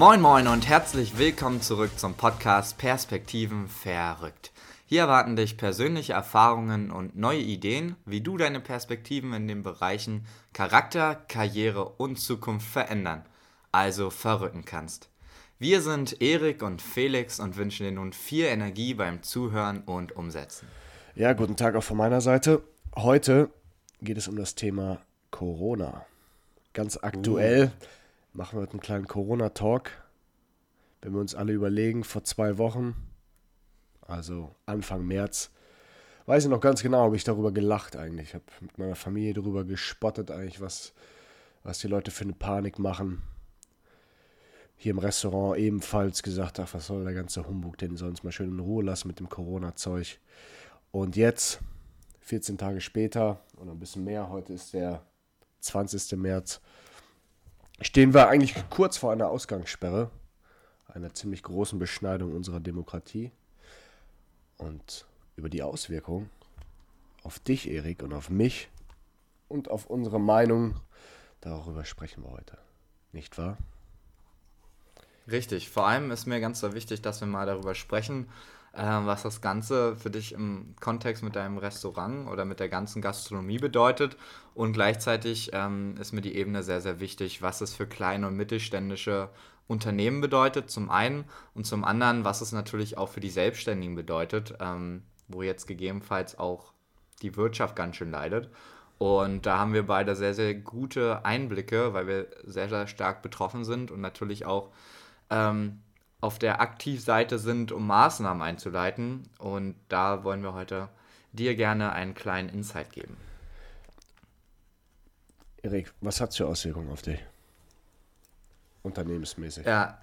Moin Moin und herzlich willkommen zurück zum Podcast Perspektiven verrückt. Hier erwarten dich persönliche Erfahrungen und neue Ideen, wie du deine Perspektiven in den Bereichen Charakter, Karriere und Zukunft verändern, also verrücken kannst. Wir sind Erik und Felix und wünschen dir nun viel Energie beim Zuhören und Umsetzen. Ja, guten Tag auch von meiner Seite. Heute geht es um das Thema Corona. Ganz aktuell uh. Machen wir heute einen kleinen Corona-Talk. Wenn wir uns alle überlegen, vor zwei Wochen, also Anfang März, weiß ich noch ganz genau, habe ich darüber gelacht eigentlich. Ich habe mit meiner Familie darüber gespottet eigentlich, was, was die Leute für eine Panik machen. Hier im Restaurant ebenfalls gesagt, ach, was soll der ganze Humbug denn, sollen uns mal schön in Ruhe lassen mit dem Corona-Zeug. Und jetzt, 14 Tage später oder ein bisschen mehr, heute ist der 20. März, stehen wir eigentlich kurz vor einer Ausgangssperre, einer ziemlich großen Beschneidung unserer Demokratie. Und über die Auswirkungen auf dich, Erik, und auf mich und auf unsere Meinung, darüber sprechen wir heute. Nicht wahr? Richtig, vor allem ist mir ganz so wichtig, dass wir mal darüber sprechen, was das Ganze für dich im Kontext mit deinem Restaurant oder mit der ganzen Gastronomie bedeutet. Und gleichzeitig ähm, ist mir die Ebene sehr, sehr wichtig, was es für kleine und mittelständische Unternehmen bedeutet, zum einen, und zum anderen, was es natürlich auch für die Selbstständigen bedeutet, ähm, wo jetzt gegebenenfalls auch die Wirtschaft ganz schön leidet. Und da haben wir beide sehr, sehr gute Einblicke, weil wir sehr, sehr stark betroffen sind und natürlich auch ähm, auf der Aktivseite sind, um Maßnahmen einzuleiten. Und da wollen wir heute dir gerne einen kleinen Insight geben. Erik, was hat es für Auswirkungen auf dich? Unternehmensmäßig. Ja,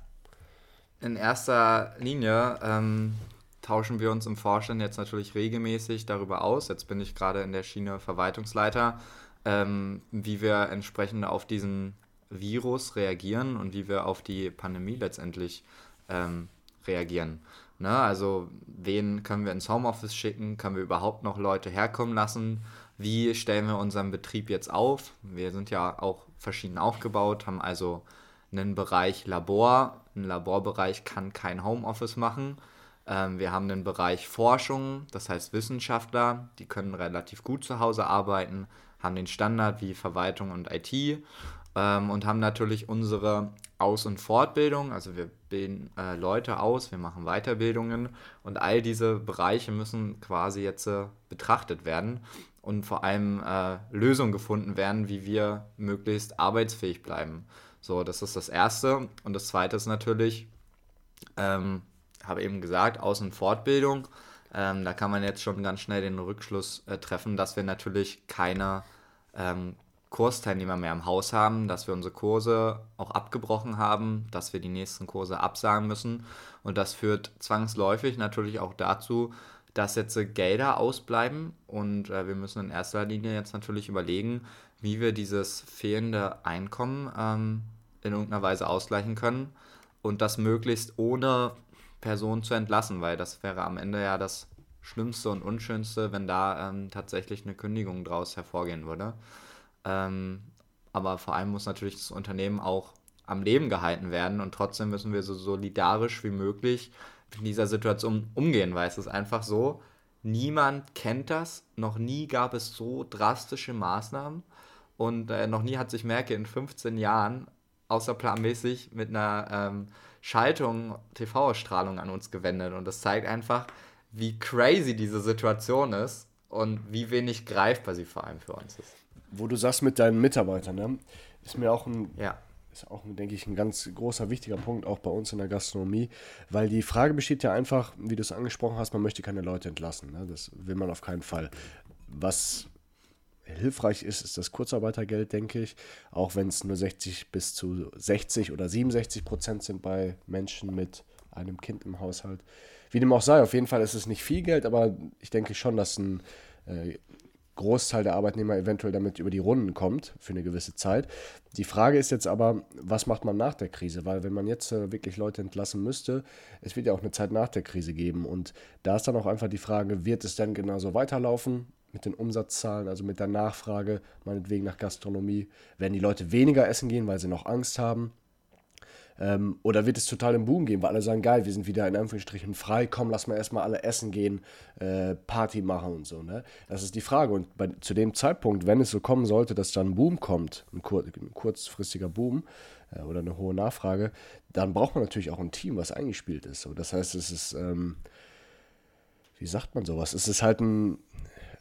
in erster Linie ähm, tauschen wir uns im Vorstand jetzt natürlich regelmäßig darüber aus. Jetzt bin ich gerade in der Schiene Verwaltungsleiter, ähm, wie wir entsprechend auf diesen Virus reagieren und wie wir auf die Pandemie letztendlich ähm, reagieren. Ne? Also wen können wir ins Homeoffice schicken? Können wir überhaupt noch Leute herkommen lassen? Wie stellen wir unseren Betrieb jetzt auf? Wir sind ja auch verschieden aufgebaut, haben also einen Bereich Labor. Ein Laborbereich kann kein Homeoffice machen. Ähm, wir haben einen Bereich Forschung, das heißt Wissenschaftler, die können relativ gut zu Hause arbeiten, haben den Standard wie Verwaltung und IT ähm, und haben natürlich unsere Aus- und Fortbildung. Also wir bilden äh, Leute aus, wir machen Weiterbildungen und all diese Bereiche müssen quasi jetzt äh, betrachtet werden und vor allem äh, Lösungen gefunden werden, wie wir möglichst arbeitsfähig bleiben. So, das ist das Erste. Und das Zweite ist natürlich, ähm, habe eben gesagt, Aus- und Fortbildung. Ähm, da kann man jetzt schon ganz schnell den Rückschluss äh, treffen, dass wir natürlich keine ähm, Kursteilnehmer mehr im Haus haben, dass wir unsere Kurse auch abgebrochen haben, dass wir die nächsten Kurse absagen müssen. Und das führt zwangsläufig natürlich auch dazu, dass jetzt Gelder ausbleiben. Und äh, wir müssen in erster Linie jetzt natürlich überlegen, wie wir dieses fehlende Einkommen ähm, in irgendeiner Weise ausgleichen können. Und das möglichst ohne Personen zu entlassen, weil das wäre am Ende ja das Schlimmste und Unschönste, wenn da ähm, tatsächlich eine Kündigung daraus hervorgehen würde. Ähm, aber vor allem muss natürlich das Unternehmen auch am Leben gehalten werden und trotzdem müssen wir so solidarisch wie möglich in dieser Situation umgehen, weil es ist einfach so, niemand kennt das, noch nie gab es so drastische Maßnahmen und äh, noch nie hat sich Merkel in 15 Jahren außerplanmäßig mit einer ähm, Schaltung TV-Ausstrahlung an uns gewendet. Und das zeigt einfach, wie crazy diese Situation ist und wie wenig greifbar sie vor allem für uns ist wo du sagst mit deinen Mitarbeitern, ne? ist mir auch ein, ja. ist auch, denke ich, ein ganz großer, wichtiger Punkt, auch bei uns in der Gastronomie, weil die Frage besteht ja einfach, wie du es angesprochen hast, man möchte keine Leute entlassen. Ne? Das will man auf keinen Fall. Was hilfreich ist, ist das Kurzarbeitergeld, denke ich, auch wenn es nur 60 bis zu 60 oder 67 Prozent sind bei Menschen mit einem Kind im Haushalt. Wie dem auch sei, auf jeden Fall ist es nicht viel Geld, aber ich denke schon, dass ein äh, Großteil der Arbeitnehmer eventuell damit über die Runden kommt für eine gewisse Zeit. Die Frage ist jetzt aber, was macht man nach der Krise? Weil wenn man jetzt äh, wirklich Leute entlassen müsste, es wird ja auch eine Zeit nach der Krise geben. Und da ist dann auch einfach die Frage, wird es denn genauso weiterlaufen mit den Umsatzzahlen, also mit der Nachfrage, meinetwegen nach Gastronomie? Werden die Leute weniger essen gehen, weil sie noch Angst haben? Ähm, oder wird es total im Boom gehen, weil alle sagen, geil, wir sind wieder in Anführungsstrichen frei, komm, lass mal erstmal alle essen gehen, äh, Party machen und so. Ne? Das ist die Frage. Und bei, zu dem Zeitpunkt, wenn es so kommen sollte, dass dann ein Boom kommt, ein, kur ein kurzfristiger Boom äh, oder eine hohe Nachfrage, dann braucht man natürlich auch ein Team, was eingespielt ist. So, das heißt, es ist, ähm, wie sagt man sowas? Es ist halt ein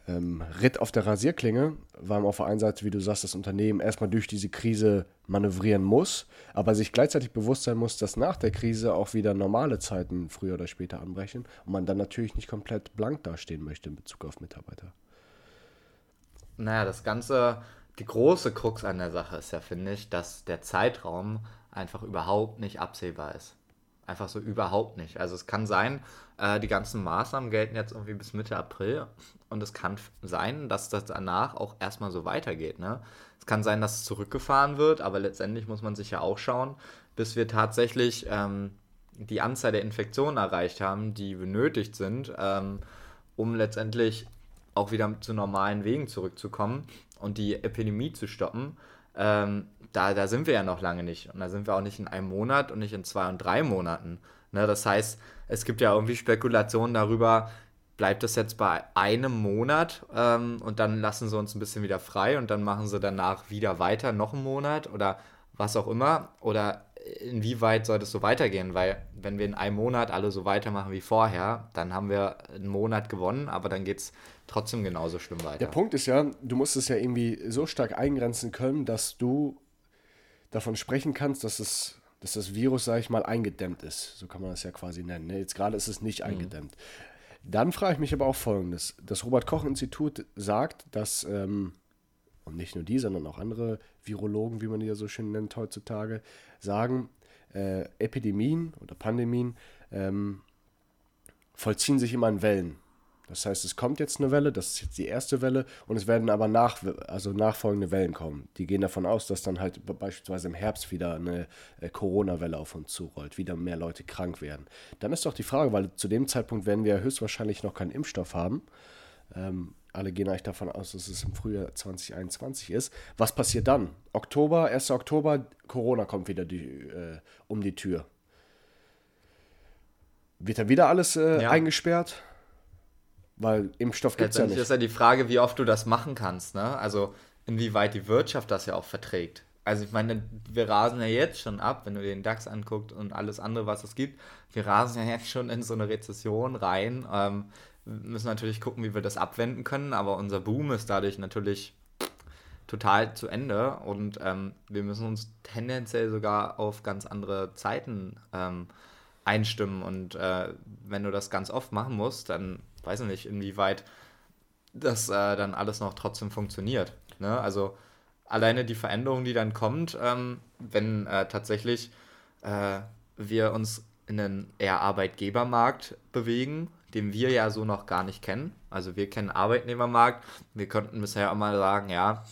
ähm, Ritt auf der Rasierklinge, weil man auf der einen Seite, wie du sagst, das Unternehmen erstmal durch diese Krise manövrieren muss, aber sich gleichzeitig bewusst sein muss, dass nach der Krise auch wieder normale Zeiten früher oder später anbrechen und man dann natürlich nicht komplett blank dastehen möchte in Bezug auf Mitarbeiter. Naja, das Ganze, die große Krux an der Sache ist ja, finde ich, dass der Zeitraum einfach überhaupt nicht absehbar ist. Einfach so überhaupt nicht. Also es kann sein, äh, die ganzen Maßnahmen gelten jetzt irgendwie bis Mitte April und es kann sein, dass das danach auch erstmal so weitergeht. Ne? Es kann sein, dass es zurückgefahren wird, aber letztendlich muss man sich ja auch schauen, bis wir tatsächlich ähm, die Anzahl der Infektionen erreicht haben, die benötigt sind, ähm, um letztendlich auch wieder zu normalen Wegen zurückzukommen und die Epidemie zu stoppen. Ähm, da, da sind wir ja noch lange nicht. Und da sind wir auch nicht in einem Monat und nicht in zwei und drei Monaten. Ne, das heißt, es gibt ja irgendwie Spekulationen darüber, bleibt es jetzt bei einem Monat ähm, und dann lassen sie uns ein bisschen wieder frei und dann machen sie danach wieder weiter, noch einen Monat oder was auch immer. Oder inwieweit soll das so weitergehen? Weil wenn wir in einem Monat alle so weitermachen wie vorher, dann haben wir einen Monat gewonnen, aber dann geht es trotzdem genauso schlimm weiter. Der Punkt ist ja, du musst es ja irgendwie so stark eingrenzen können, dass du davon sprechen kannst, dass es dass das Virus, sage ich mal, eingedämmt ist. So kann man das ja quasi nennen. Ne? Jetzt gerade ist es nicht mhm. eingedämmt. Dann frage ich mich aber auch Folgendes. Das Robert-Koch-Institut sagt, dass, ähm, und nicht nur die, sondern auch andere Virologen, wie man die ja so schön nennt heutzutage, sagen, äh, Epidemien oder Pandemien ähm, vollziehen sich immer in Wellen. Das heißt, es kommt jetzt eine Welle, das ist jetzt die erste Welle und es werden aber nach, also nachfolgende Wellen kommen. Die gehen davon aus, dass dann halt beispielsweise im Herbst wieder eine äh, Corona-Welle auf uns zurollt, wieder mehr Leute krank werden. Dann ist doch die Frage, weil zu dem Zeitpunkt werden wir höchstwahrscheinlich noch keinen Impfstoff haben. Ähm, alle gehen eigentlich davon aus, dass es im Frühjahr 2021 ist. Was passiert dann? Oktober, 1. Oktober, Corona kommt wieder die, äh, um die Tür. Wird da wieder alles äh, ja. eingesperrt? Weil Impfstoff gibt es ja nicht. Das ist ja die Frage, wie oft du das machen kannst. Ne? Also inwieweit die Wirtschaft das ja auch verträgt. Also ich meine, wir rasen ja jetzt schon ab, wenn du den DAX anguckst und alles andere, was es gibt. Wir rasen ja jetzt schon in so eine Rezession rein. Ähm, müssen natürlich gucken, wie wir das abwenden können, aber unser Boom ist dadurch natürlich total zu Ende und ähm, wir müssen uns tendenziell sogar auf ganz andere Zeiten ähm, einstimmen und äh, wenn du das ganz oft machen musst, dann weiß ich nicht, inwieweit das äh, dann alles noch trotzdem funktioniert. Ne? Also alleine die Veränderung, die dann kommt, ähm, wenn äh, tatsächlich äh, wir uns in einen eher Arbeitgebermarkt bewegen, den wir ja so noch gar nicht kennen. Also wir kennen Arbeitnehmermarkt. Wir könnten bisher mal sagen, ja,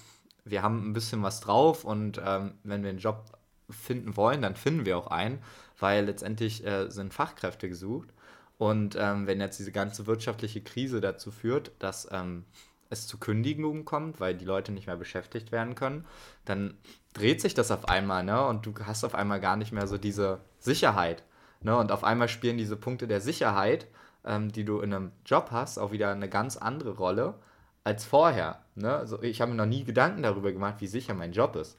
wir haben ein bisschen was drauf und ähm, wenn wir einen Job finden wollen, dann finden wir auch einen, weil letztendlich äh, sind Fachkräfte gesucht. Und ähm, wenn jetzt diese ganze wirtschaftliche Krise dazu führt, dass ähm, es zu Kündigungen kommt, weil die Leute nicht mehr beschäftigt werden können, dann dreht sich das auf einmal, ne? Und du hast auf einmal gar nicht mehr so diese Sicherheit. Ne? Und auf einmal spielen diese Punkte der Sicherheit, ähm, die du in einem Job hast, auch wieder eine ganz andere Rolle als vorher. Ne? Also ich habe mir noch nie Gedanken darüber gemacht, wie sicher mein Job ist.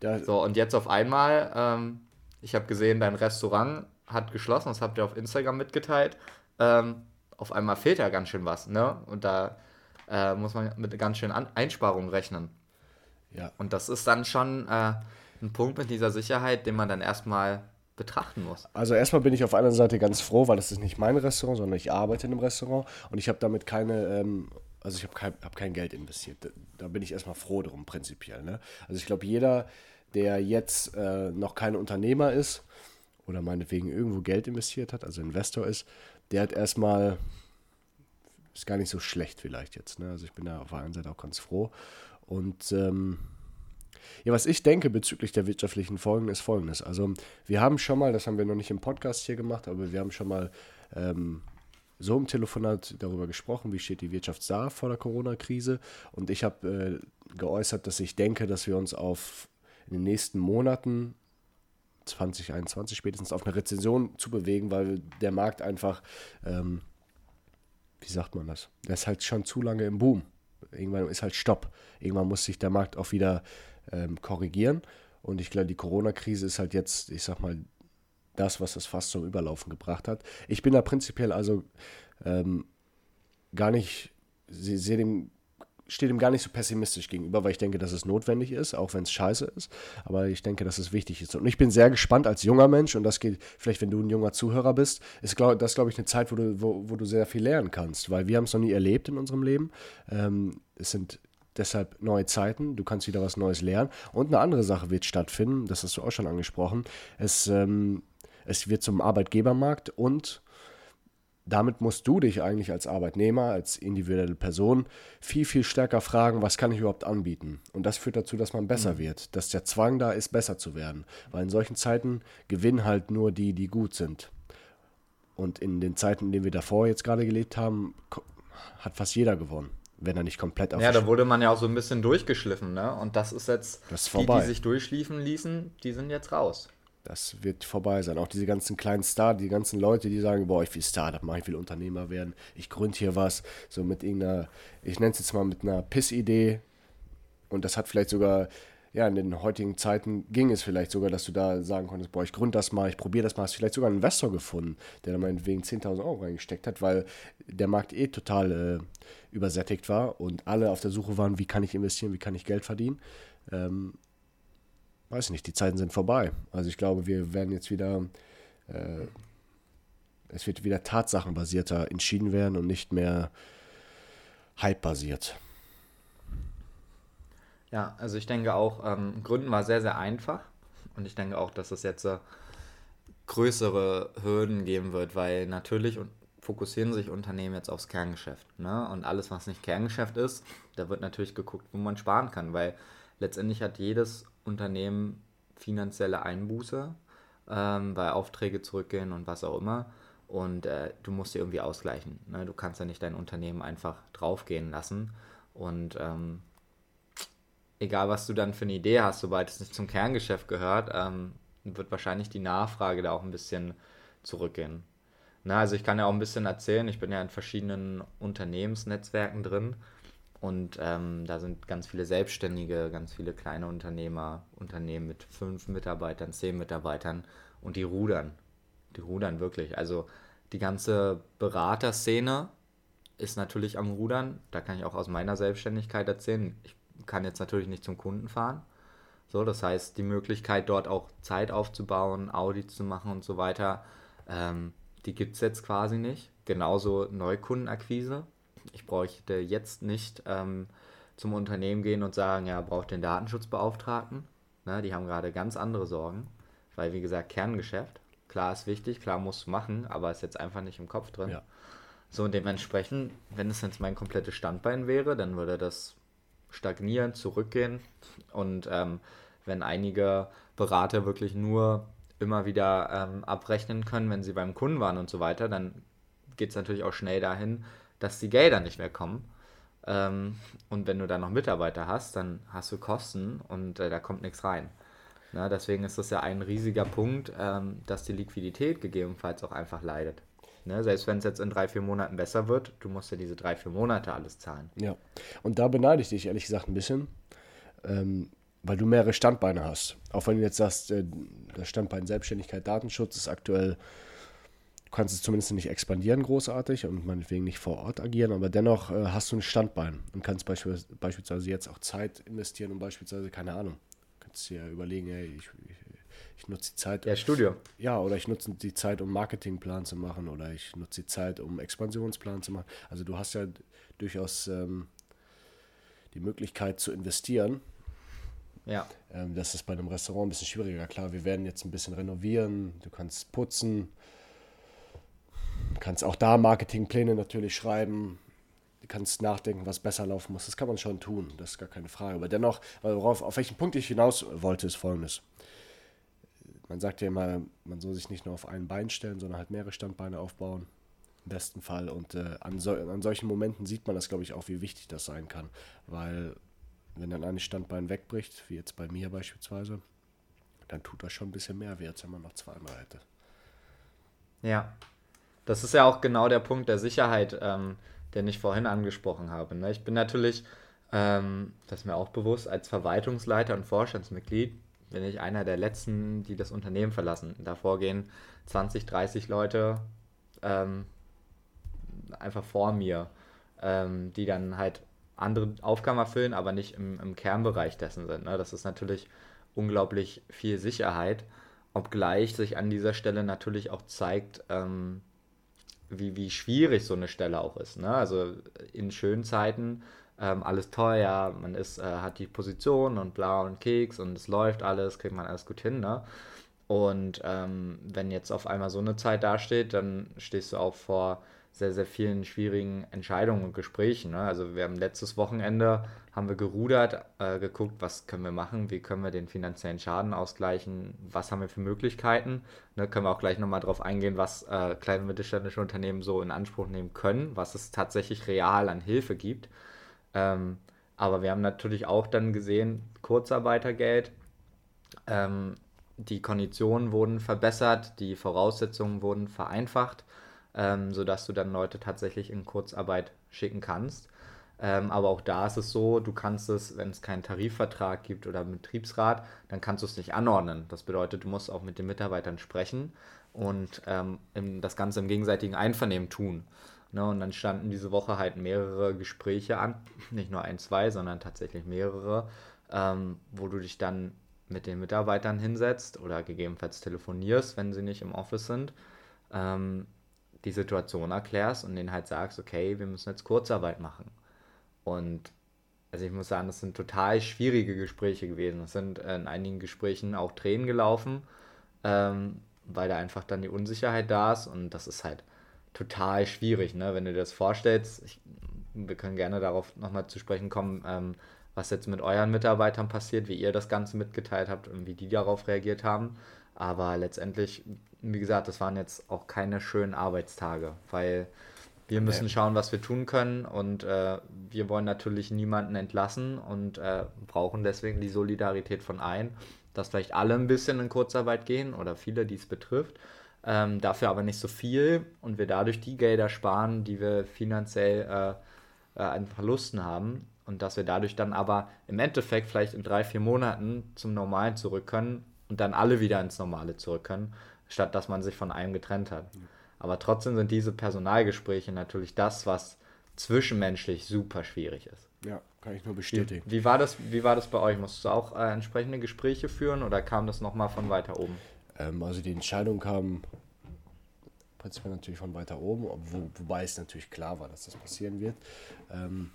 Da so, und jetzt auf einmal, ähm, ich habe gesehen, dein Restaurant hat geschlossen, das habt ihr auf Instagram mitgeteilt. Ähm, auf einmal fehlt ja ganz schön was, ne? Und da äh, muss man mit ganz schön An Einsparungen rechnen. Ja. Und das ist dann schon äh, ein Punkt mit dieser Sicherheit, den man dann erstmal betrachten muss. Also erstmal bin ich auf einer Seite ganz froh, weil das ist nicht mein Restaurant, sondern ich arbeite in einem Restaurant und ich habe damit keine, ähm, also ich habe kein, hab kein Geld investiert. Da, da, bin ich erstmal froh drum, prinzipiell. Ne? Also ich glaube, jeder, der jetzt äh, noch kein Unternehmer ist, oder meinetwegen irgendwo Geld investiert hat, also Investor ist, der hat erstmal, ist gar nicht so schlecht vielleicht jetzt. Ne? Also ich bin da auf der einen Seite auch ganz froh. Und ähm, ja, was ich denke bezüglich der wirtschaftlichen Folgen ist folgendes. Also wir haben schon mal, das haben wir noch nicht im Podcast hier gemacht, aber wir haben schon mal ähm, so im Telefonat darüber gesprochen, wie steht die Wirtschaft da vor der Corona-Krise. Und ich habe äh, geäußert, dass ich denke, dass wir uns auf in den nächsten Monaten 2021 spätestens auf eine Rezession zu bewegen, weil der Markt einfach, ähm, wie sagt man das, der ist halt schon zu lange im Boom. Irgendwann ist halt Stopp. Irgendwann muss sich der Markt auch wieder ähm, korrigieren. Und ich glaube, die Corona-Krise ist halt jetzt, ich sag mal, das, was das fast zum Überlaufen gebracht hat. Ich bin da prinzipiell also ähm, gar nicht, sehe dem stehe dem gar nicht so pessimistisch gegenüber, weil ich denke, dass es notwendig ist, auch wenn es scheiße ist. Aber ich denke, dass es wichtig ist. Und ich bin sehr gespannt als junger Mensch, und das geht vielleicht, wenn du ein junger Zuhörer bist, ist glaub, das, glaube ich, eine Zeit, wo du, wo, wo du sehr viel lernen kannst, weil wir haben es noch nie erlebt in unserem Leben. Ähm, es sind deshalb neue Zeiten, du kannst wieder was Neues lernen. Und eine andere Sache wird stattfinden, das hast du auch schon angesprochen. Es, ähm, es wird zum Arbeitgebermarkt und damit musst du dich eigentlich als Arbeitnehmer, als individuelle Person viel, viel stärker fragen, was kann ich überhaupt anbieten? Und das führt dazu, dass man besser mhm. wird, dass der Zwang da ist, besser zu werden. Weil in solchen Zeiten gewinnen halt nur die, die gut sind. Und in den Zeiten, in denen wir davor jetzt gerade gelebt haben, hat fast jeder gewonnen wenn er nicht komplett auf Ja, da wurde man ja auch so ein bisschen durchgeschliffen, ne? Und das ist jetzt, das ist die, die sich durchschliefen ließen, die sind jetzt raus das wird vorbei sein. Auch diese ganzen kleinen Star, die ganzen Leute, die sagen, boah, ich will Startup machen, ich will Unternehmer werden, ich gründe hier was, so mit irgendeiner, ich nenne es jetzt mal mit einer Piss-Idee. Und das hat vielleicht sogar, ja, in den heutigen Zeiten ging es vielleicht sogar, dass du da sagen konntest, boah, ich gründe das mal, ich probiere das mal. Hast vielleicht sogar einen Investor gefunden, der da meinetwegen 10.000 Euro reingesteckt hat, weil der Markt eh total äh, übersättigt war und alle auf der Suche waren, wie kann ich investieren, wie kann ich Geld verdienen. Ähm, weiß nicht, die Zeiten sind vorbei. Also ich glaube, wir werden jetzt wieder, äh, es wird wieder tatsachenbasierter entschieden werden und nicht mehr hype-basiert. Ja, also ich denke auch, ähm, Gründen war sehr, sehr einfach. Und ich denke auch, dass es jetzt äh, größere Hürden geben wird, weil natürlich fokussieren sich Unternehmen jetzt aufs Kerngeschäft. Ne? Und alles, was nicht Kerngeschäft ist, da wird natürlich geguckt, wo man sparen kann, weil letztendlich hat jedes Unternehmen finanzielle Einbuße, ähm, weil Aufträge zurückgehen und was auch immer. Und äh, du musst dir irgendwie ausgleichen. Ne? Du kannst ja nicht dein Unternehmen einfach draufgehen lassen. Und ähm, egal, was du dann für eine Idee hast, sobald es nicht zum Kerngeschäft gehört, ähm, wird wahrscheinlich die Nachfrage da auch ein bisschen zurückgehen. Na, also ich kann ja auch ein bisschen erzählen, ich bin ja in verschiedenen Unternehmensnetzwerken drin und ähm, da sind ganz viele Selbstständige, ganz viele kleine Unternehmer, Unternehmen mit fünf Mitarbeitern, zehn Mitarbeitern und die rudern. Die rudern wirklich. Also die ganze Beraterszene ist natürlich am Rudern. Da kann ich auch aus meiner Selbstständigkeit erzählen. Ich kann jetzt natürlich nicht zum Kunden fahren. So, das heißt, die Möglichkeit, dort auch Zeit aufzubauen, Audits zu machen und so weiter, ähm, die gibt es jetzt quasi nicht. Genauso Neukundenakquise ich bräuchte jetzt nicht ähm, zum Unternehmen gehen und sagen, ja, braucht den Datenschutzbeauftragten. Ne, die haben gerade ganz andere Sorgen, weil wie gesagt, Kerngeschäft, klar ist wichtig, klar musst du machen, aber ist jetzt einfach nicht im Kopf drin. Ja. So und dementsprechend, wenn es jetzt mein komplettes Standbein wäre, dann würde das stagnieren, zurückgehen und ähm, wenn einige Berater wirklich nur immer wieder ähm, abrechnen können, wenn sie beim Kunden waren und so weiter, dann geht es natürlich auch schnell dahin, dass die Gelder nicht mehr kommen. Ähm, und wenn du dann noch Mitarbeiter hast, dann hast du Kosten und äh, da kommt nichts rein. Na, deswegen ist das ja ein riesiger Punkt, ähm, dass die Liquidität gegebenenfalls auch einfach leidet. Ne, selbst wenn es jetzt in drei, vier Monaten besser wird, du musst ja diese drei, vier Monate alles zahlen. Ja, und da beneide ich dich ehrlich gesagt ein bisschen, ähm, weil du mehrere Standbeine hast. Auch wenn du jetzt sagst, äh, das Standbein Selbstständigkeit, Datenschutz ist aktuell kannst es zumindest nicht expandieren großartig und meinetwegen nicht vor Ort agieren, aber dennoch äh, hast du ein Standbein und kannst beispielsweise, jetzt auch Zeit investieren und beispielsweise, keine Ahnung, kannst dir überlegen, hey, ich, ich, ich nutze die Zeit. Ja, Studio. Ja, oder ich nutze die Zeit, um Marketingplan zu machen oder ich nutze die Zeit, um Expansionsplan zu machen. Also du hast ja durchaus ähm, die Möglichkeit zu investieren. Ja. Ähm, das ist bei einem Restaurant ein bisschen schwieriger. Klar, wir werden jetzt ein bisschen renovieren, du kannst putzen, Du kannst auch da Marketingpläne natürlich schreiben. Du kannst nachdenken, was besser laufen muss. Das kann man schon tun, das ist gar keine Frage. Aber dennoch, worauf, auf welchen Punkt ich hinaus wollte, ist folgendes. Man sagt ja immer, man soll sich nicht nur auf ein Bein stellen, sondern halt mehrere Standbeine aufbauen. Im besten Fall. Und äh, an, so, an solchen Momenten sieht man das, glaube ich, auch, wie wichtig das sein kann. Weil, wenn dann ein Standbein wegbricht, wie jetzt bei mir beispielsweise, dann tut das schon ein bisschen mehr weh, als wenn man noch zweimal hätte. Ja, das ist ja auch genau der Punkt der Sicherheit, ähm, den ich vorhin angesprochen habe. Ne? Ich bin natürlich, ähm, das ist mir auch bewusst, als Verwaltungsleiter und Vorstandsmitglied bin ich einer der letzten, die das Unternehmen verlassen. Davor gehen 20, 30 Leute ähm, einfach vor mir, ähm, die dann halt andere Aufgaben erfüllen, aber nicht im, im Kernbereich dessen sind. Ne? Das ist natürlich unglaublich viel Sicherheit, obgleich sich an dieser Stelle natürlich auch zeigt, ähm, wie, wie schwierig so eine Stelle auch ist. Ne? Also in schönen Zeiten ähm, alles ja, man ist, äh, hat die Position und bla und Keks und es läuft alles, kriegt man alles gut hin, ne? Und ähm, wenn jetzt auf einmal so eine Zeit dasteht, dann stehst du auch vor sehr, sehr vielen schwierigen Entscheidungen und Gesprächen. Ne? Also wir haben letztes Wochenende haben wir gerudert, äh, geguckt, was können wir machen, wie können wir den finanziellen Schaden ausgleichen, was haben wir für Möglichkeiten. Ne? Können wir auch gleich nochmal drauf eingehen, was äh, kleine und mittelständische Unternehmen so in Anspruch nehmen können, was es tatsächlich real an Hilfe gibt. Ähm, aber wir haben natürlich auch dann gesehen, Kurzarbeitergeld, ähm, die Konditionen wurden verbessert, die Voraussetzungen wurden vereinfacht, ähm, sodass du dann Leute tatsächlich in Kurzarbeit schicken kannst. Ähm, aber auch da ist es so, du kannst es, wenn es keinen Tarifvertrag gibt oder einen Betriebsrat, dann kannst du es nicht anordnen. Das bedeutet, du musst auch mit den Mitarbeitern sprechen und ähm, das Ganze im gegenseitigen Einvernehmen tun. Ne, und dann standen diese Woche halt mehrere Gespräche an, nicht nur ein, zwei, sondern tatsächlich mehrere, ähm, wo du dich dann mit den Mitarbeitern hinsetzt oder gegebenenfalls telefonierst, wenn sie nicht im Office sind, ähm, die Situation erklärst und denen halt sagst, okay, wir müssen jetzt Kurzarbeit machen. Und also ich muss sagen, das sind total schwierige Gespräche gewesen. Es sind in einigen Gesprächen auch Tränen gelaufen, ähm, weil da einfach dann die Unsicherheit da ist und das ist halt total schwierig, ne? wenn du dir das vorstellst. Ich, wir können gerne darauf nochmal zu sprechen kommen, ähm, was jetzt mit euren Mitarbeitern passiert, wie ihr das Ganze mitgeteilt habt und wie die darauf reagiert haben. Aber letztendlich, wie gesagt, das waren jetzt auch keine schönen Arbeitstage, weil wir müssen schauen, was wir tun können und äh, wir wollen natürlich niemanden entlassen und äh, brauchen deswegen die Solidarität von allen, dass vielleicht alle ein bisschen in Kurzarbeit gehen oder viele, die es betrifft ähm, dafür aber nicht so viel und wir dadurch die Gelder sparen, die wir finanziell äh, äh, an Verlusten haben und dass wir dadurch dann aber im Endeffekt vielleicht in drei, vier Monaten zum Normalen zurück können und dann alle wieder ins Normale zurück können, statt dass man sich von einem getrennt hat. Aber trotzdem sind diese Personalgespräche natürlich das, was zwischenmenschlich super schwierig ist. Ja, kann ich nur bestätigen. Wie, wie war, das, wie war das bei euch? Musst du auch äh, entsprechende Gespräche führen oder kam das nochmal von weiter oben? Ähm, also die Entscheidung kam prinzipiell natürlich von weiter oben, wo, wobei es natürlich klar war, dass das passieren wird. Ähm,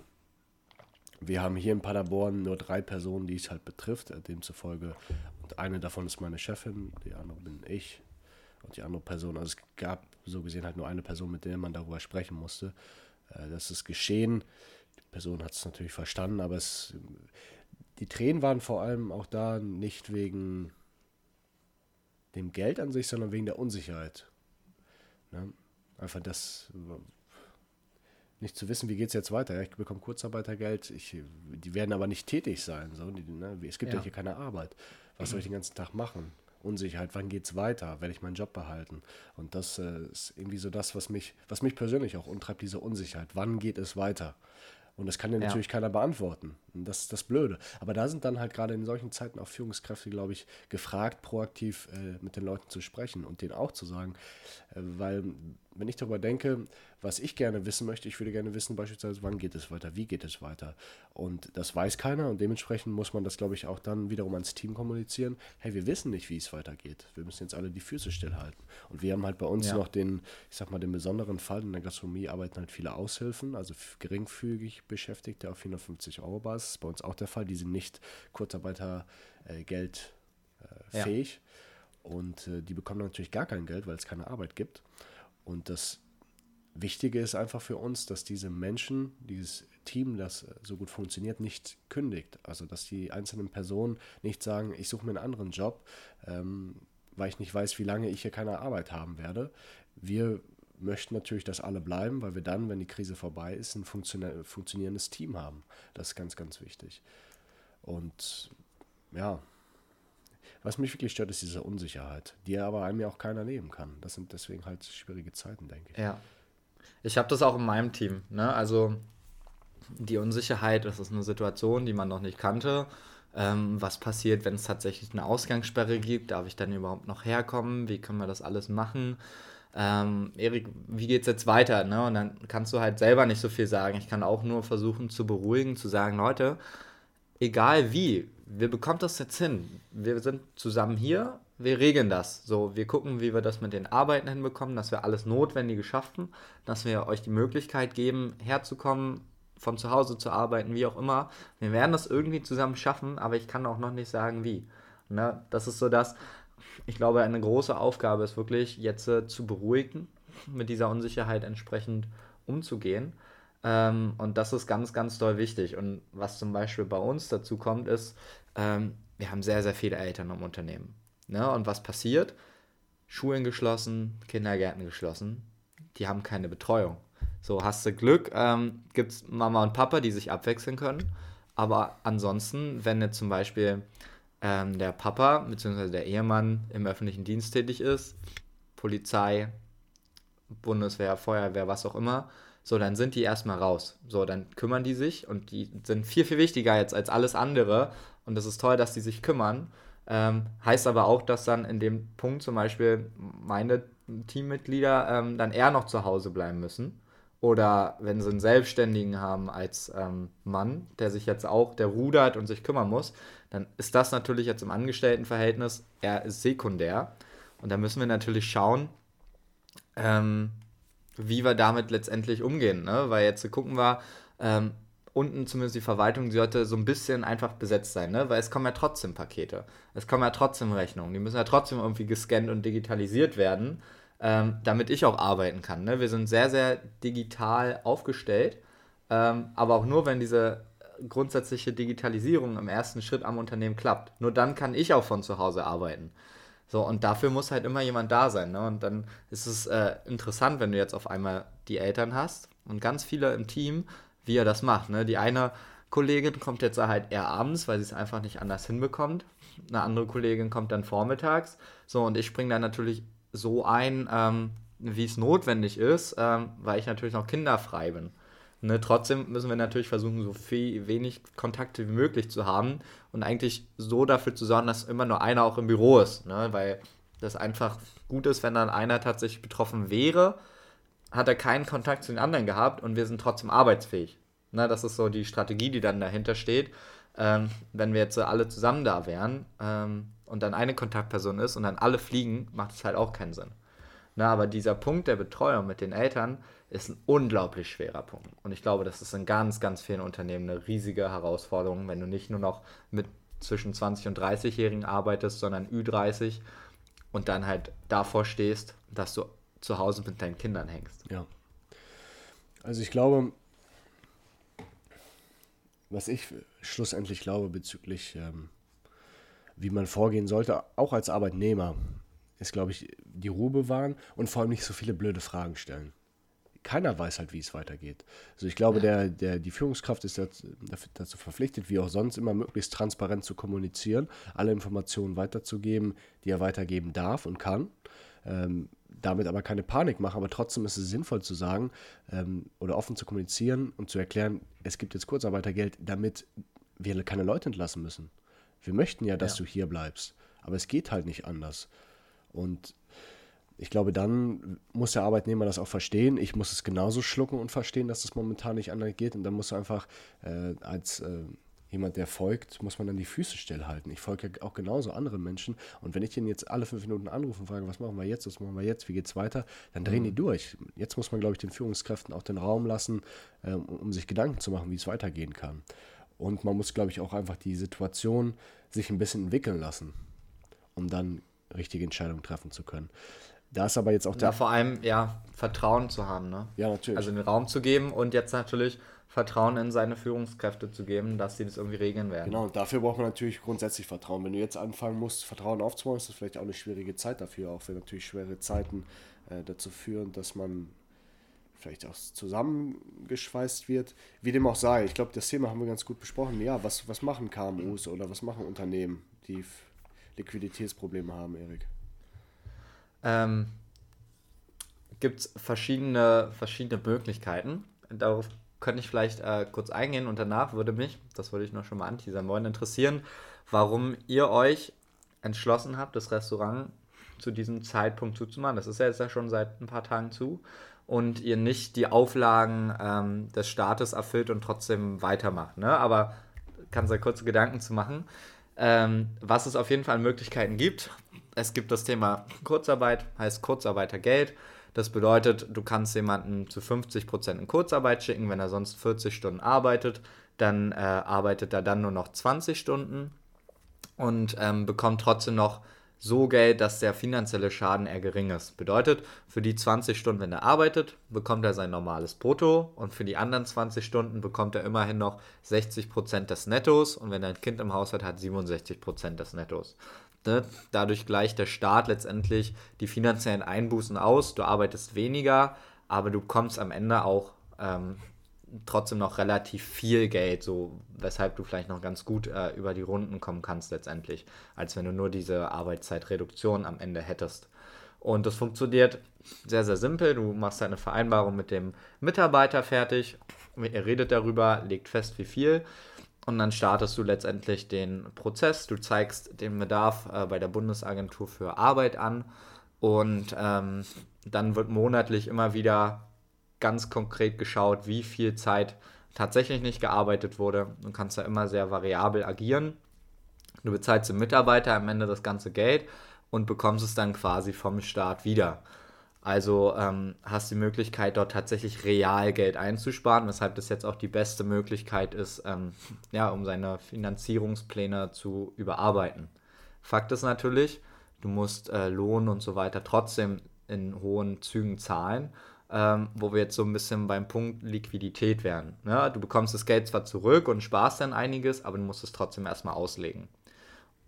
wir haben hier in Paderborn nur drei Personen, die es halt betrifft, äh, demzufolge. Und eine davon ist meine Chefin, die andere bin ich und die andere Person. Also es gab so gesehen halt nur eine Person, mit der man darüber sprechen musste. Äh, das ist geschehen. Die Person hat es natürlich verstanden, aber es, die Tränen waren vor allem auch da nicht wegen dem Geld an sich, sondern wegen der Unsicherheit. Ne? Einfach das, nicht zu wissen, wie geht es jetzt weiter. Ja, ich bekomme Kurzarbeitergeld, ich, die werden aber nicht tätig sein. So, die, ne? Es gibt ja. ja hier keine Arbeit. Was soll ich den ganzen Tag machen? Unsicherheit, wann geht es weiter? Werde ich meinen Job behalten? Und das äh, ist irgendwie so das, was mich, was mich persönlich auch umtreibt, diese Unsicherheit. Wann geht es weiter? Und das kann dir ja. natürlich keiner beantworten. Und das ist das Blöde. Aber da sind dann halt gerade in solchen Zeiten auch Führungskräfte, glaube ich, gefragt, proaktiv äh, mit den Leuten zu sprechen und denen auch zu sagen, äh, weil wenn ich darüber denke, was ich gerne wissen möchte, ich würde gerne wissen beispielsweise, wann geht es weiter, wie geht es weiter. Und das weiß keiner und dementsprechend muss man das, glaube ich, auch dann wiederum ans Team kommunizieren. Hey, wir wissen nicht, wie es weitergeht. Wir müssen jetzt alle die Füße stillhalten. Und wir haben halt bei uns ja. noch den, ich sag mal, den besonderen Fall. In der Gastronomie arbeiten halt viele Aushilfen, also geringfügig Beschäftigte auf 450 Euro Basis. Bei uns auch der Fall. Die sind nicht Kurzarbeitergeld äh, äh, fähig. Ja. Und äh, die bekommen natürlich gar kein Geld, weil es keine Arbeit gibt. Und das Wichtige ist einfach für uns, dass diese Menschen, dieses Team, das so gut funktioniert, nicht kündigt. Also dass die einzelnen Personen nicht sagen, ich suche mir einen anderen Job, ähm, weil ich nicht weiß, wie lange ich hier keine Arbeit haben werde. Wir möchten natürlich, dass alle bleiben, weil wir dann, wenn die Krise vorbei ist, ein funktionierendes Team haben. Das ist ganz, ganz wichtig. Und ja, was mich wirklich stört, ist diese Unsicherheit, die aber einem ja auch keiner nehmen kann. Das sind deswegen halt schwierige Zeiten, denke ich. Ja. Ich habe das auch in meinem Team. Ne? Also die Unsicherheit, das ist eine Situation, die man noch nicht kannte. Ähm, was passiert, wenn es tatsächlich eine Ausgangssperre gibt? Darf ich dann überhaupt noch herkommen? Wie können wir das alles machen? Ähm, Erik, wie geht es jetzt weiter? Ne? Und dann kannst du halt selber nicht so viel sagen. Ich kann auch nur versuchen zu beruhigen, zu sagen, Leute, egal wie, wir bekommen das jetzt hin. Wir sind zusammen hier, wir regeln das. So, wir gucken, wie wir das mit den Arbeiten hinbekommen, dass wir alles Notwendige schaffen, dass wir euch die Möglichkeit geben, herzukommen, von zu Hause zu arbeiten, wie auch immer. Wir werden das irgendwie zusammen schaffen, aber ich kann auch noch nicht sagen, wie. Ne? Das ist so das, ich glaube, eine große Aufgabe ist wirklich, jetzt äh, zu beruhigen, mit dieser Unsicherheit entsprechend umzugehen. Ähm, und das ist ganz, ganz doll wichtig. Und was zum Beispiel bei uns dazu kommt, ist, ähm, wir haben sehr, sehr viele Eltern im Unternehmen. Ne? Und was passiert? Schulen geschlossen, Kindergärten geschlossen. Die haben keine Betreuung. So, hast du Glück, ähm, gibt es Mama und Papa, die sich abwechseln können. Aber ansonsten, wenn jetzt zum Beispiel ähm, der Papa bzw. der Ehemann im öffentlichen Dienst tätig ist, Polizei, Bundeswehr, Feuerwehr, was auch immer, so, dann sind die erstmal raus. So, dann kümmern die sich und die sind viel, viel wichtiger jetzt als alles andere. Und es ist toll, dass die sich kümmern. Ähm, heißt aber auch, dass dann in dem Punkt zum Beispiel meine Teammitglieder ähm, dann eher noch zu Hause bleiben müssen oder wenn sie einen Selbstständigen haben als ähm, Mann, der sich jetzt auch, der rudert und sich kümmern muss, dann ist das natürlich jetzt im Angestelltenverhältnis eher sekundär. Und da müssen wir natürlich schauen, ähm, wie wir damit letztendlich umgehen. Ne? Weil jetzt gucken wir, ähm, unten zumindest die Verwaltung, sollte so ein bisschen einfach besetzt sein, ne? weil es kommen ja trotzdem Pakete, es kommen ja trotzdem Rechnungen, die müssen ja trotzdem irgendwie gescannt und digitalisiert werden ähm, damit ich auch arbeiten kann. Ne? Wir sind sehr, sehr digital aufgestellt, ähm, aber auch nur, wenn diese grundsätzliche Digitalisierung im ersten Schritt am Unternehmen klappt. Nur dann kann ich auch von zu Hause arbeiten. So, und dafür muss halt immer jemand da sein. Ne? Und dann ist es äh, interessant, wenn du jetzt auf einmal die Eltern hast und ganz viele im Team, wie er das macht. Ne? Die eine Kollegin kommt jetzt halt eher abends, weil sie es einfach nicht anders hinbekommt. Eine andere Kollegin kommt dann vormittags. So, und ich springe dann natürlich so ein, ähm, wie es notwendig ist, ähm, weil ich natürlich noch kinderfrei bin. Ne, trotzdem müssen wir natürlich versuchen, so viel, wenig Kontakte wie möglich zu haben und eigentlich so dafür zu sorgen, dass immer nur einer auch im Büro ist. Ne? Weil das einfach gut ist, wenn dann einer tatsächlich betroffen wäre, hat er keinen Kontakt zu den anderen gehabt und wir sind trotzdem arbeitsfähig. Ne? Das ist so die Strategie, die dann dahinter steht. Ähm, wenn wir jetzt alle zusammen da wären, ähm, und dann eine Kontaktperson ist und dann alle fliegen, macht es halt auch keinen Sinn. Na, aber dieser Punkt der Betreuung mit den Eltern ist ein unglaublich schwerer Punkt. Und ich glaube, das ist in ganz, ganz vielen Unternehmen eine riesige Herausforderung, wenn du nicht nur noch mit zwischen 20 und 30-Jährigen arbeitest, sondern Ü30 und dann halt davor stehst, dass du zu Hause mit deinen Kindern hängst. Ja. Also ich glaube, was ich schlussendlich glaube bezüglich ähm, wie man vorgehen sollte, auch als Arbeitnehmer, ist, glaube ich, die Ruhe bewahren und vor allem nicht so viele blöde Fragen stellen. Keiner weiß halt, wie es weitergeht. Also ich glaube, der, der, die Führungskraft ist dazu, dazu verpflichtet, wie auch sonst immer, möglichst transparent zu kommunizieren, alle Informationen weiterzugeben, die er weitergeben darf und kann. Ähm, damit aber keine Panik machen, aber trotzdem ist es sinnvoll zu sagen ähm, oder offen zu kommunizieren und zu erklären, es gibt jetzt Kurzarbeitergeld, damit wir keine Leute entlassen müssen. Wir möchten ja, dass ja. du hier bleibst, aber es geht halt nicht anders. Und ich glaube, dann muss der Arbeitnehmer das auch verstehen. Ich muss es genauso schlucken und verstehen, dass es momentan nicht anders geht. Und dann muss einfach äh, als äh, jemand, der folgt, muss man dann die Füße stillhalten. Ich folge ja auch genauso anderen Menschen. Und wenn ich den jetzt alle fünf Minuten anrufe und frage, was machen wir jetzt, was machen wir jetzt, wie geht's weiter, dann drehen mhm. die durch. Jetzt muss man, glaube ich, den Führungskräften auch den Raum lassen, äh, um sich Gedanken zu machen, wie es weitergehen kann. Und man muss, glaube ich, auch einfach die Situation sich ein bisschen entwickeln lassen, um dann richtige Entscheidungen treffen zu können. Da ist aber jetzt auch der. Ja, vor allem, ja, Vertrauen zu haben, ne? Ja, natürlich. Also den Raum zu geben und jetzt natürlich Vertrauen in seine Führungskräfte zu geben, dass sie das irgendwie regeln werden. Genau, und dafür braucht man natürlich grundsätzlich Vertrauen. Wenn du jetzt anfangen musst, Vertrauen aufzubauen, ist das vielleicht auch eine schwierige Zeit dafür, auch wenn natürlich schwere Zeiten äh, dazu führen, dass man vielleicht auch zusammengeschweißt wird. Wie dem auch sei, ich glaube, das Thema haben wir ganz gut besprochen. Ja, was, was machen KMUs oder was machen Unternehmen, die Liquiditätsprobleme haben, Erik? Ähm, Gibt es verschiedene, verschiedene Möglichkeiten. Darauf könnte ich vielleicht äh, kurz eingehen und danach würde mich, das würde ich noch schon mal anteasern wollen, interessieren, warum ihr euch entschlossen habt, das Restaurant zu diesem Zeitpunkt zuzumachen. Das ist ja jetzt ja schon seit ein paar Tagen zu und ihr nicht die Auflagen ähm, des Staates erfüllt und trotzdem weitermacht. Ne? Aber kannst du kurze Gedanken zu machen. Ähm, was es auf jeden Fall an Möglichkeiten gibt. Es gibt das Thema Kurzarbeit, heißt Kurzarbeitergeld. Das bedeutet, du kannst jemanden zu 50% in Kurzarbeit schicken, wenn er sonst 40 Stunden arbeitet, dann äh, arbeitet er dann nur noch 20 Stunden und ähm, bekommt trotzdem noch so Geld, dass der finanzielle Schaden eher gering ist. Bedeutet, für die 20 Stunden, wenn er arbeitet, bekommt er sein normales Brutto und für die anderen 20 Stunden bekommt er immerhin noch 60% des Nettos und wenn er ein Kind im Haushalt hat, 67% des Nettos. Ne? Dadurch gleicht der Staat letztendlich die finanziellen Einbußen aus. Du arbeitest weniger, aber du kommst am Ende auch ähm, trotzdem noch relativ viel Geld, so weshalb du vielleicht noch ganz gut äh, über die Runden kommen kannst letztendlich, als wenn du nur diese Arbeitszeitreduktion am Ende hättest. Und das funktioniert sehr, sehr simpel. Du machst eine Vereinbarung mit dem Mitarbeiter fertig, er redet darüber, legt fest, wie viel. Und dann startest du letztendlich den Prozess. Du zeigst den Bedarf äh, bei der Bundesagentur für Arbeit an. Und ähm, dann wird monatlich immer wieder ganz konkret geschaut, wie viel Zeit tatsächlich nicht gearbeitet wurde. Du kannst da immer sehr variabel agieren. Du bezahlst dem Mitarbeiter am Ende das ganze Geld und bekommst es dann quasi vom Staat wieder. Also ähm, hast die Möglichkeit, dort tatsächlich real Geld einzusparen, weshalb das jetzt auch die beste Möglichkeit ist, ähm, ja, um seine Finanzierungspläne zu überarbeiten. Fakt ist natürlich, du musst äh, Lohn und so weiter trotzdem in hohen Zügen zahlen ähm, wo wir jetzt so ein bisschen beim Punkt Liquidität wären. Ne? Du bekommst das Geld zwar zurück und sparst dann einiges, aber du musst es trotzdem erstmal auslegen.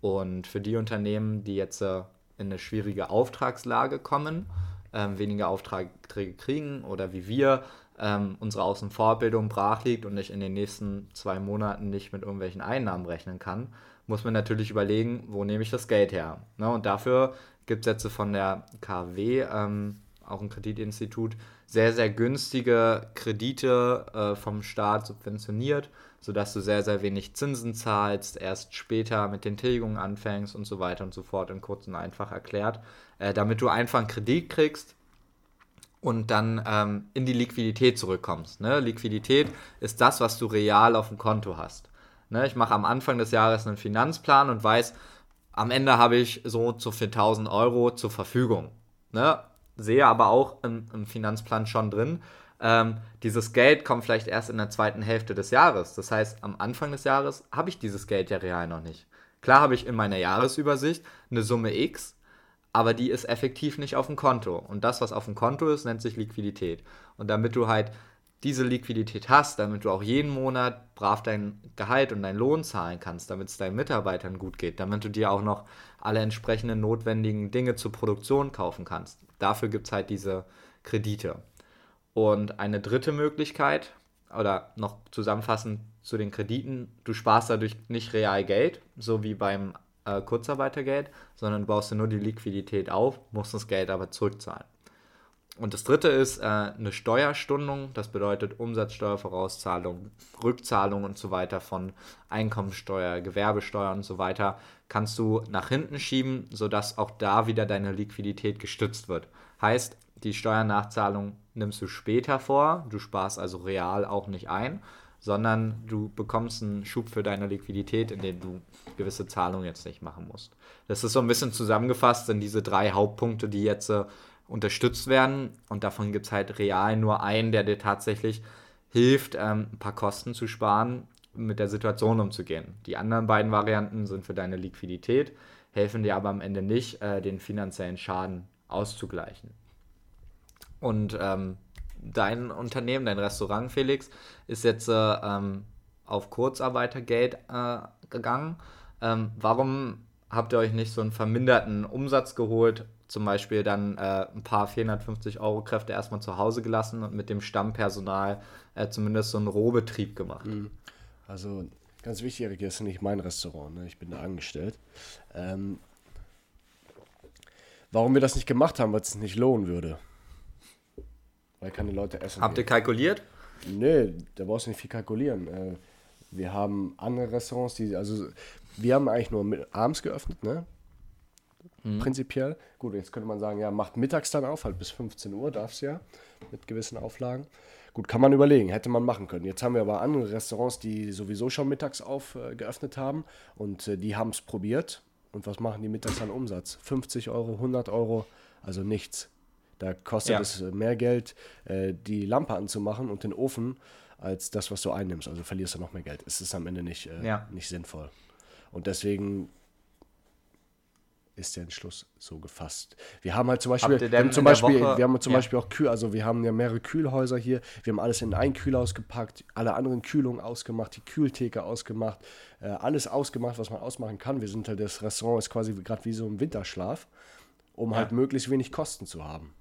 Und für die Unternehmen, die jetzt äh, in eine schwierige Auftragslage kommen, ähm, weniger Aufträge kriegen oder wie wir, ähm, unsere Außenvorbildung brach liegt und ich in den nächsten zwei Monaten nicht mit irgendwelchen Einnahmen rechnen kann, muss man natürlich überlegen, wo nehme ich das Geld her. Ne? Und dafür gibt es jetzt von der KW ähm, auch ein Kreditinstitut, sehr, sehr günstige Kredite äh, vom Staat subventioniert, sodass du sehr, sehr wenig Zinsen zahlst, erst später mit den Tilgungen anfängst und so weiter und so fort, in kurz und einfach erklärt, äh, damit du einfach einen Kredit kriegst und dann ähm, in die Liquidität zurückkommst. Ne? Liquidität ist das, was du real auf dem Konto hast. Ne? Ich mache am Anfang des Jahres einen Finanzplan und weiß, am Ende habe ich so zu 4000 Euro zur Verfügung. Ne? sehe aber auch im, im Finanzplan schon drin, ähm, dieses Geld kommt vielleicht erst in der zweiten Hälfte des Jahres. Das heißt, am Anfang des Jahres habe ich dieses Geld ja real noch nicht. Klar habe ich in meiner Jahresübersicht eine Summe X, aber die ist effektiv nicht auf dem Konto. Und das, was auf dem Konto ist, nennt sich Liquidität. Und damit du halt diese Liquidität hast, damit du auch jeden Monat brav dein Gehalt und deinen Lohn zahlen kannst, damit es deinen Mitarbeitern gut geht, damit du dir auch noch alle entsprechenden notwendigen Dinge zur Produktion kaufen kannst. Dafür gibt es halt diese Kredite. Und eine dritte Möglichkeit, oder noch zusammenfassend zu den Krediten, du sparst dadurch nicht real Geld, so wie beim äh, Kurzarbeitergeld, sondern baust dir nur die Liquidität auf, musst das Geld aber zurückzahlen. Und das dritte ist äh, eine Steuerstundung, das bedeutet Umsatzsteuervorauszahlung, Rückzahlung und so weiter von Einkommensteuer, Gewerbesteuer und so weiter, kannst du nach hinten schieben, sodass auch da wieder deine Liquidität gestützt wird. Heißt, die Steuernachzahlung nimmst du später vor, du sparst also real auch nicht ein, sondern du bekommst einen Schub für deine Liquidität, indem du gewisse Zahlungen jetzt nicht machen musst. Das ist so ein bisschen zusammengefasst in diese drei Hauptpunkte, die jetzt äh, unterstützt werden. Und davon gibt es halt real nur einen, der dir tatsächlich hilft, ähm, ein paar Kosten zu sparen, mit der Situation umzugehen. Die anderen beiden Varianten sind für deine Liquidität, helfen dir aber am Ende nicht, äh, den finanziellen Schaden auszugleichen. Und ähm, dein Unternehmen, dein Restaurant, Felix, ist jetzt äh, ähm, auf Kurzarbeitergeld äh, gegangen. Ähm, warum habt ihr euch nicht so einen verminderten Umsatz geholt zum Beispiel dann äh, ein paar 450 Euro Kräfte erstmal zu Hause gelassen und mit dem Stammpersonal äh, zumindest so einen Rohbetrieb gemacht. Mhm. Also ganz wichtig, Erik, ist nicht mein Restaurant, ne? ich bin da angestellt. Ähm, warum wir das nicht gemacht haben, weil es nicht lohnen würde. Weil keine Leute essen. Habt ihr kalkuliert? Nee, da brauchst du nicht viel kalkulieren. Äh, wir haben andere Restaurants, die, also wir haben eigentlich nur mit, abends geöffnet, ne? Mhm. Prinzipiell. Gut, jetzt könnte man sagen, ja, macht mittags dann auf, halt bis 15 Uhr darf es ja, mit gewissen Auflagen. Gut, kann man überlegen, hätte man machen können. Jetzt haben wir aber andere Restaurants, die sowieso schon mittags auf äh, geöffnet haben und äh, die haben es probiert. Und was machen die mittags an Umsatz? 50 Euro, 100 Euro, also nichts. Da kostet ja. es äh, mehr Geld, äh, die Lampe anzumachen und den Ofen, als das, was du einnimmst. Also verlierst du noch mehr Geld. Es ist am Ende nicht, äh, ja. nicht sinnvoll. Und deswegen ist der Entschluss so gefasst. Wir haben halt zum Beispiel, wir haben zum Beispiel, wir haben zum ja. Beispiel auch Kühl, also wir haben ja mehrere Kühlhäuser hier. Wir haben alles in ein Kühlhaus gepackt, alle anderen Kühlungen ausgemacht, die Kühltheke ausgemacht, äh, alles ausgemacht, was man ausmachen kann. Wir sind halt, das Restaurant ist quasi gerade wie so ein Winterschlaf, um ja. halt möglichst wenig Kosten zu haben.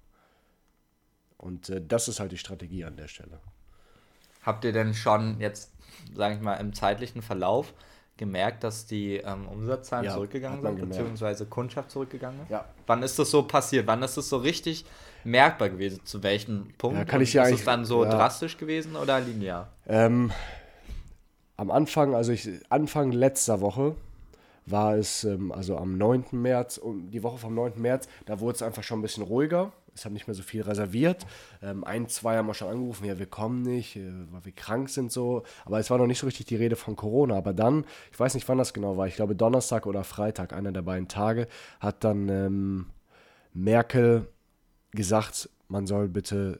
Und äh, das ist halt die Strategie an der Stelle. Habt ihr denn schon jetzt, sage ich mal, im zeitlichen Verlauf gemerkt, dass die ähm, Umsatzzahlen ja, zurückgegangen sind, gemerkt. beziehungsweise Kundschaft zurückgegangen ist? Ja. Wann ist das so passiert? Wann ist das so richtig merkbar gewesen? Zu welchem Punkt? Ja, kann ich ja ist es dann so ja. drastisch gewesen oder linear? Ähm, am Anfang, also ich, Anfang letzter Woche war es, ähm, also am 9. März, um die Woche vom 9. März, da wurde es einfach schon ein bisschen ruhiger. Es hat nicht mehr so viel reserviert. Ähm, ein, zwei haben wir schon angerufen, ja, wir kommen nicht, äh, weil wir krank sind so. Aber es war noch nicht so richtig die Rede von Corona. Aber dann, ich weiß nicht, wann das genau war, ich glaube Donnerstag oder Freitag, einer der beiden Tage, hat dann ähm, Merkel gesagt, man soll bitte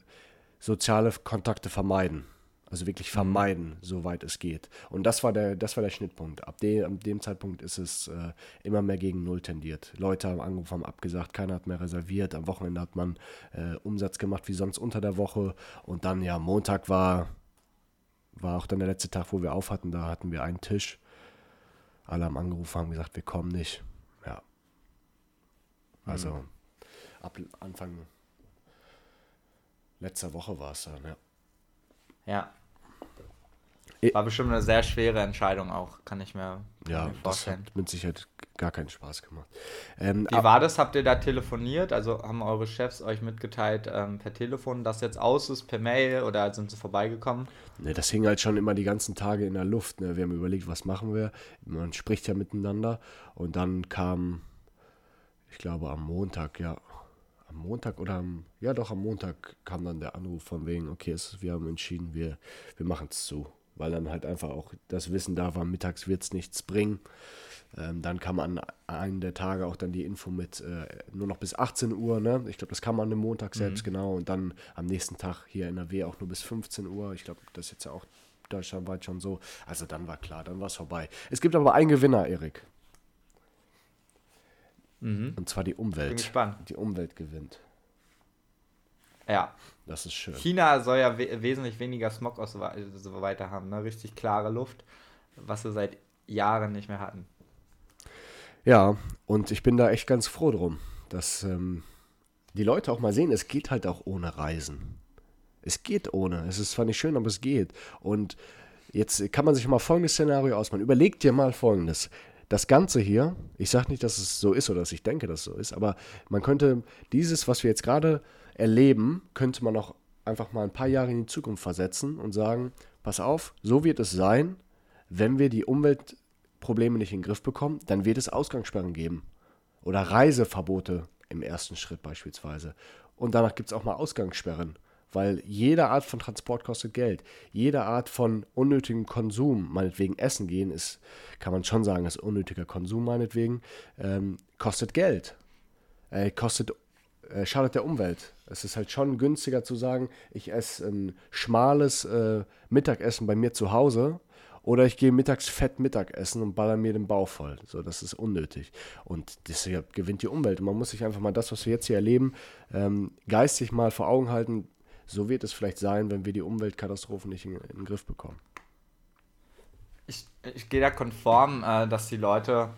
soziale Kontakte vermeiden. Also wirklich vermeiden, soweit es geht. Und das war der, das war der Schnittpunkt. Ab, de, ab dem Zeitpunkt ist es äh, immer mehr gegen Null tendiert. Leute haben angerufen, haben abgesagt, keiner hat mehr reserviert. Am Wochenende hat man äh, Umsatz gemacht wie sonst unter der Woche. Und dann, ja, Montag war, war auch dann der letzte Tag, wo wir auf hatten. Da hatten wir einen Tisch. Alle haben angerufen, haben gesagt, wir kommen nicht. Ja. Also mhm. ab Anfang letzter Woche war es dann, ja. Ja. War bestimmt eine sehr schwere Entscheidung auch, kann ich mir, ja, mir vorstellen. Das hat mit Sicherheit gar keinen Spaß gemacht. Ähm, Wie war das? Habt ihr da telefoniert? Also haben eure Chefs euch mitgeteilt ähm, per Telefon, dass jetzt aus ist, per Mail oder sind sie vorbeigekommen? Ne, das hing halt schon immer die ganzen Tage in der Luft. Ne? Wir haben überlegt, was machen wir. Man spricht ja miteinander. Und dann kam, ich glaube, am Montag, ja, am Montag oder am, ja doch, am Montag kam dann der Anruf von wegen, okay, es, wir haben entschieden, wir, wir machen es zu. Weil dann halt einfach auch das Wissen da war, mittags wird es nichts bringen. Ähm, dann kam an einem der Tage auch dann die Info mit äh, nur noch bis 18 Uhr. Ne? Ich glaube, das kam an dem Montag selbst mhm. genau. Und dann am nächsten Tag hier in NRW auch nur bis 15 Uhr. Ich glaube, das ist jetzt ja auch deutschlandweit schon so. Also dann war klar, dann war es vorbei. Es gibt aber einen Gewinner, Erik. Mhm. Und zwar die Umwelt. Bin gespannt. Die Umwelt gewinnt. Ja. Das ist schön. China soll ja we wesentlich weniger Smog und so weiter haben, ne? Richtig klare Luft, was sie seit Jahren nicht mehr hatten. Ja, und ich bin da echt ganz froh drum, dass ähm, die Leute auch mal sehen, es geht halt auch ohne Reisen. Es geht ohne. Es ist zwar nicht schön, aber es geht. Und jetzt kann man sich mal folgendes Szenario ausmalen. Überlegt dir mal folgendes das Ganze hier, ich sage nicht, dass es so ist oder dass ich denke, dass es so ist, aber man könnte dieses, was wir jetzt gerade erleben, könnte man auch einfach mal ein paar Jahre in die Zukunft versetzen und sagen, pass auf, so wird es sein, wenn wir die Umweltprobleme nicht in den Griff bekommen, dann wird es Ausgangssperren geben oder Reiseverbote im ersten Schritt beispielsweise. Und danach gibt es auch mal Ausgangssperren weil jede Art von Transport kostet Geld. Jede Art von unnötigem Konsum, meinetwegen Essen gehen, ist, kann man schon sagen, ist unnötiger Konsum meinetwegen, ähm, kostet Geld. Äh, kostet, äh, schadet der Umwelt. Es ist halt schon günstiger zu sagen, ich esse ein schmales äh, Mittagessen bei mir zu Hause oder ich gehe mittags fett Mittagessen und baller mir den Bauch voll. So, das ist unnötig. Und deshalb gewinnt die Umwelt. Und man muss sich einfach mal das, was wir jetzt hier erleben, ähm, geistig mal vor Augen halten, so wird es vielleicht sein, wenn wir die Umweltkatastrophen nicht in, in den Griff bekommen. Ich, ich gehe da konform, äh, dass die Leute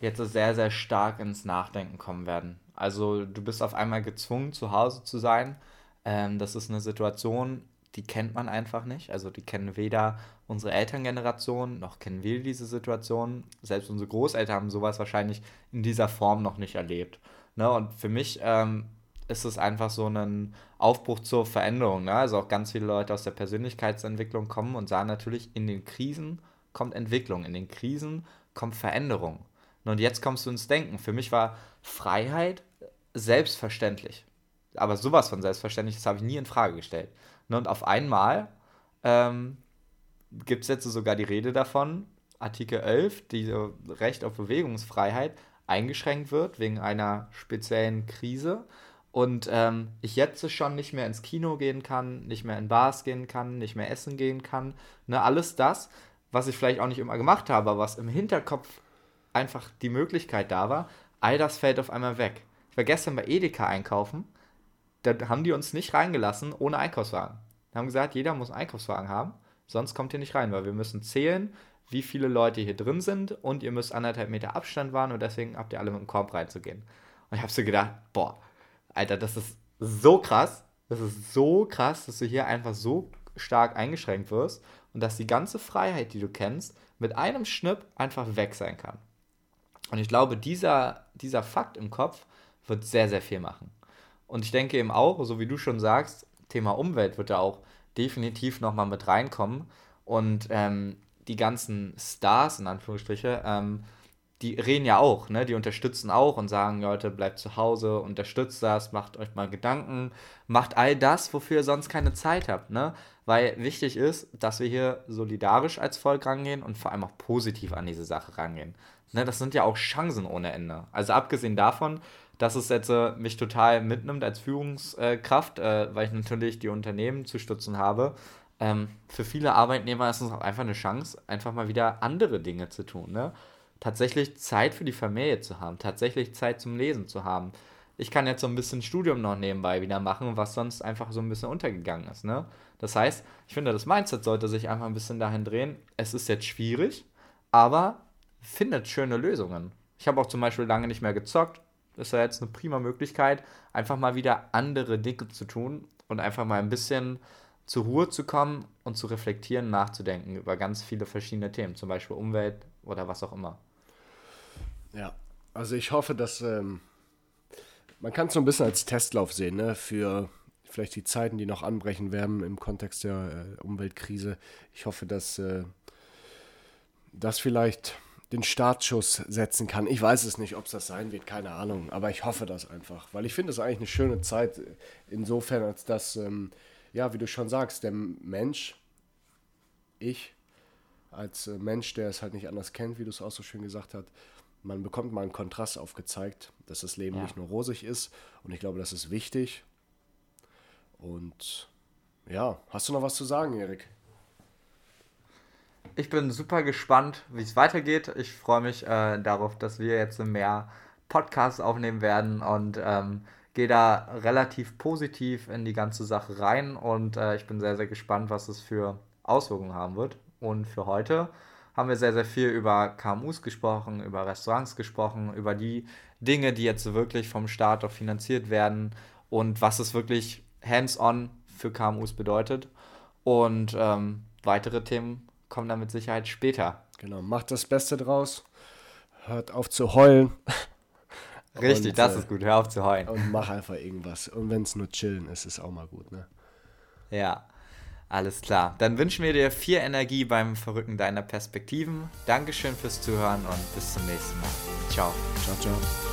jetzt sehr, sehr stark ins Nachdenken kommen werden. Also du bist auf einmal gezwungen, zu Hause zu sein. Ähm, das ist eine Situation, die kennt man einfach nicht. Also die kennen weder unsere Elterngeneration, noch kennen wir diese Situation. Selbst unsere Großeltern haben sowas wahrscheinlich in dieser Form noch nicht erlebt. Ne? Und für mich ähm, ist es einfach so ein Aufbruch zur Veränderung. Ne? Also auch ganz viele Leute aus der Persönlichkeitsentwicklung kommen und sagen natürlich, in den Krisen kommt Entwicklung, in den Krisen kommt Veränderung. Und jetzt kommst du ins Denken. Für mich war Freiheit selbstverständlich. Aber sowas von selbstverständlich, das habe ich nie in Frage gestellt. Ne? Und auf einmal ähm, gibt es jetzt sogar die Rede davon, Artikel 11, die Recht auf Bewegungsfreiheit, eingeschränkt wird wegen einer speziellen Krise und ähm, ich jetzt schon nicht mehr ins Kino gehen kann, nicht mehr in Bars gehen kann, nicht mehr essen gehen kann. Ne, alles das, was ich vielleicht auch nicht immer gemacht habe, was im Hinterkopf einfach die Möglichkeit da war, all das fällt auf einmal weg. War gestern bei Edeka einkaufen, da haben die uns nicht reingelassen ohne Einkaufswagen. Die haben gesagt, jeder muss einen Einkaufswagen haben, sonst kommt ihr nicht rein, weil wir müssen zählen, wie viele Leute hier drin sind und ihr müsst anderthalb Meter Abstand wahren und deswegen habt ihr alle mit dem Korb reinzugehen. Und ich habe so gedacht, boah, Alter, das ist so krass. Das ist so krass, dass du hier einfach so stark eingeschränkt wirst und dass die ganze Freiheit, die du kennst, mit einem Schnipp einfach weg sein kann. Und ich glaube, dieser, dieser Fakt im Kopf wird sehr, sehr viel machen. Und ich denke eben auch, so wie du schon sagst, Thema Umwelt wird da auch definitiv nochmal mit reinkommen. Und ähm, die ganzen Stars, in Anführungsstriche, ähm, die reden ja auch, ne? Die unterstützen auch und sagen, Leute, bleibt zu Hause, unterstützt das, macht euch mal Gedanken, macht all das, wofür ihr sonst keine Zeit habt, ne? Weil wichtig ist, dass wir hier solidarisch als Volk rangehen und vor allem auch positiv an diese Sache rangehen. Ne? Das sind ja auch Chancen ohne Ende. Also abgesehen davon, dass es jetzt äh, mich total mitnimmt als Führungskraft, äh, weil ich natürlich die Unternehmen zu stützen habe. Ähm, für viele Arbeitnehmer ist es auch einfach eine Chance, einfach mal wieder andere Dinge zu tun. Ne? Tatsächlich Zeit für die Familie zu haben, tatsächlich Zeit zum Lesen zu haben. Ich kann jetzt so ein bisschen Studium noch nebenbei wieder machen, was sonst einfach so ein bisschen untergegangen ist. Ne? Das heißt, ich finde, das Mindset sollte sich einfach ein bisschen dahin drehen. Es ist jetzt schwierig, aber findet schöne Lösungen. Ich habe auch zum Beispiel lange nicht mehr gezockt. Ist ja jetzt eine prima Möglichkeit, einfach mal wieder andere Dinge zu tun und einfach mal ein bisschen zur Ruhe zu kommen und zu reflektieren, nachzudenken über ganz viele verschiedene Themen, zum Beispiel Umwelt oder was auch immer. Ja, also ich hoffe, dass ähm, man kann es so ein bisschen als Testlauf sehen, ne? für vielleicht die Zeiten, die noch anbrechen werden im Kontext der äh, Umweltkrise. Ich hoffe, dass äh, das vielleicht den Startschuss setzen kann. Ich weiß es nicht, ob es das sein wird, keine Ahnung, aber ich hoffe das einfach, weil ich finde es eigentlich eine schöne Zeit insofern, als dass, ähm, ja, wie du schon sagst, der Mensch, ich, als äh, Mensch, der es halt nicht anders kennt, wie du es auch so schön gesagt hast, man bekommt mal einen Kontrast aufgezeigt, dass das Leben ja. nicht nur rosig ist. Und ich glaube, das ist wichtig. Und ja, hast du noch was zu sagen, Erik? Ich bin super gespannt, wie es weitergeht. Ich freue mich äh, darauf, dass wir jetzt mehr Podcasts aufnehmen werden und ähm, gehe da relativ positiv in die ganze Sache rein. Und äh, ich bin sehr, sehr gespannt, was es für Auswirkungen haben wird. Und für heute haben wir sehr, sehr viel über KMUs gesprochen, über Restaurants gesprochen, über die Dinge, die jetzt wirklich vom Staat auch finanziert werden und was es wirklich hands-on für KMUs bedeutet. Und ähm, weitere Themen kommen dann mit Sicherheit später. Genau, macht das Beste draus, hört auf zu heulen. Richtig, und, das äh, ist gut, hör auf zu heulen. Und mach einfach irgendwas. Und wenn es nur chillen ist, ist auch mal gut, ne? Ja. Alles klar. Dann wünschen wir dir viel Energie beim Verrücken deiner Perspektiven. Dankeschön fürs Zuhören und bis zum nächsten Mal. Ciao. Ciao, ciao.